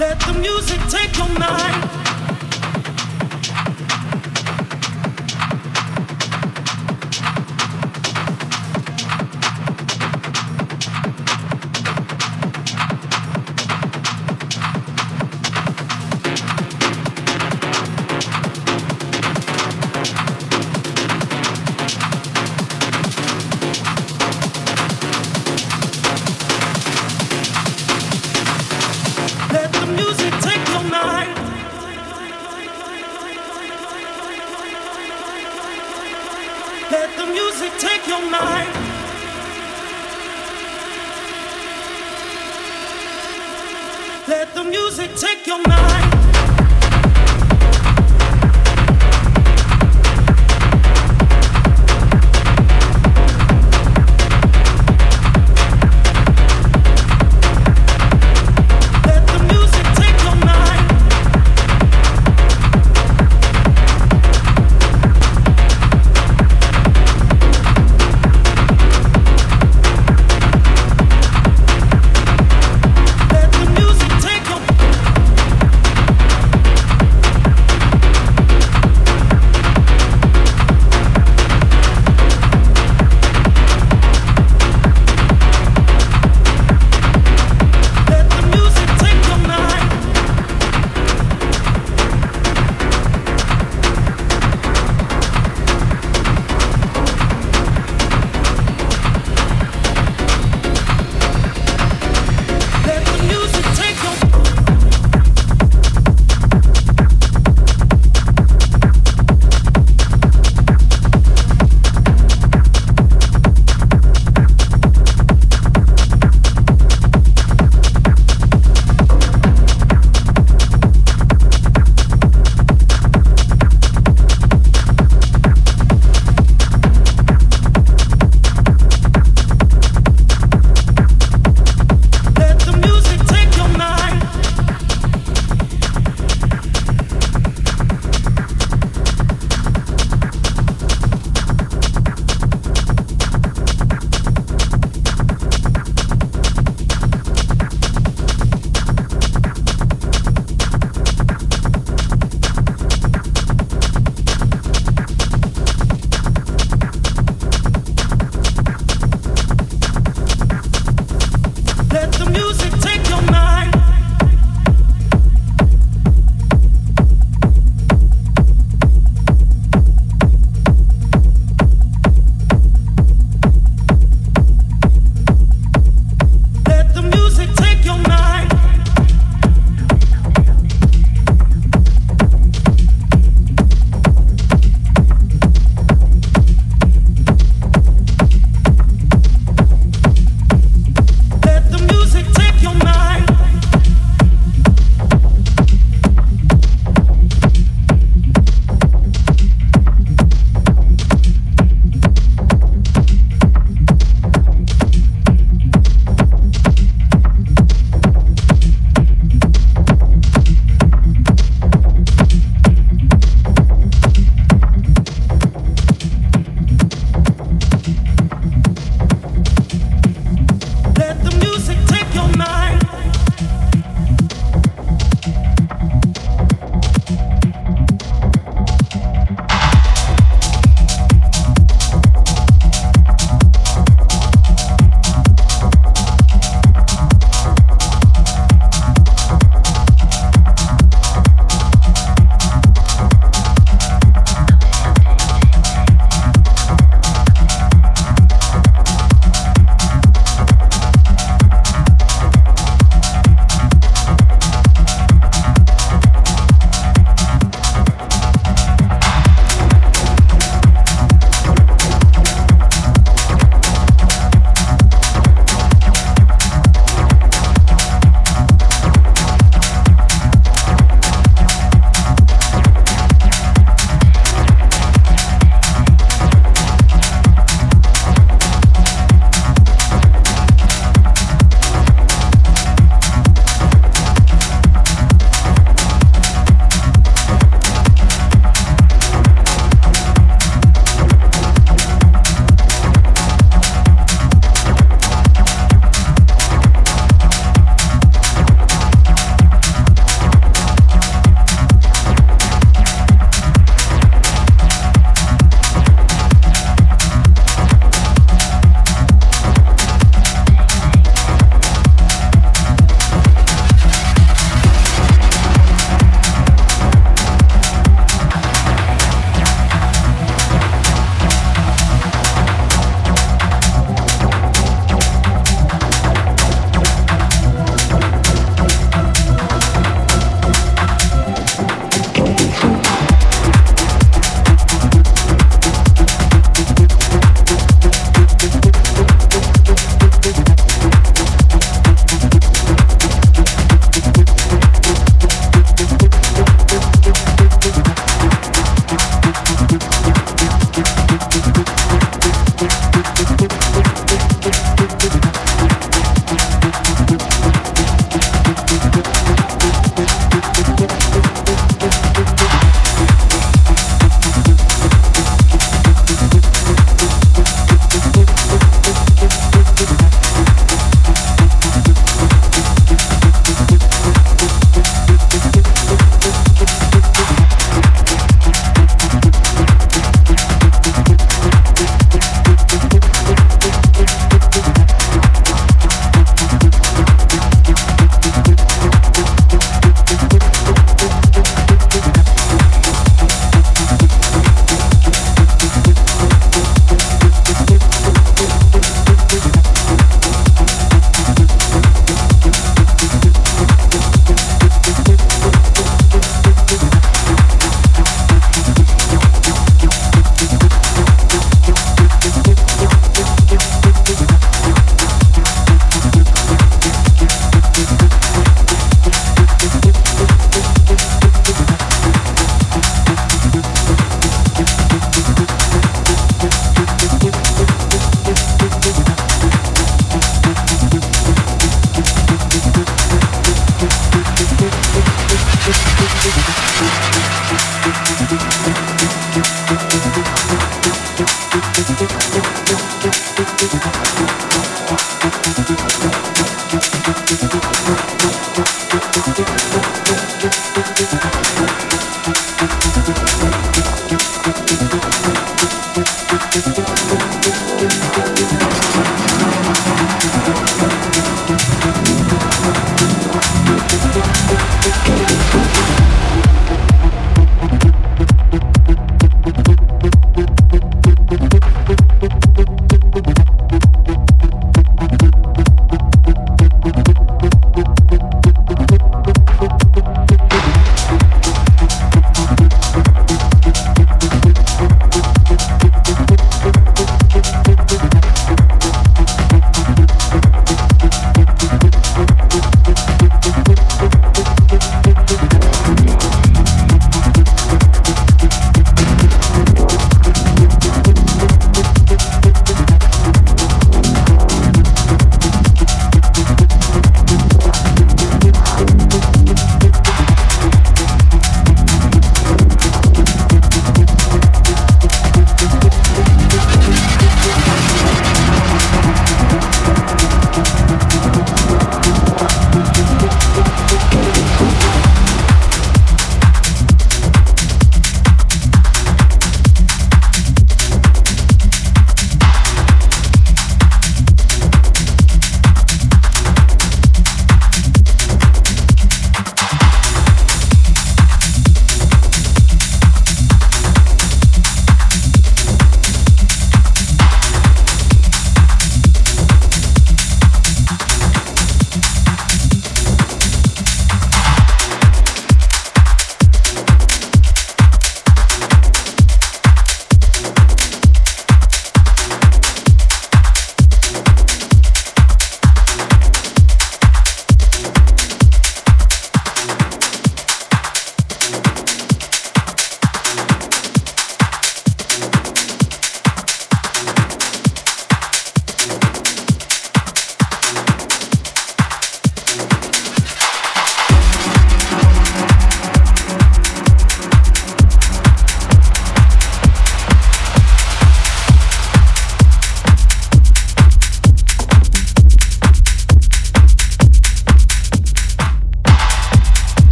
Let the music take your mind.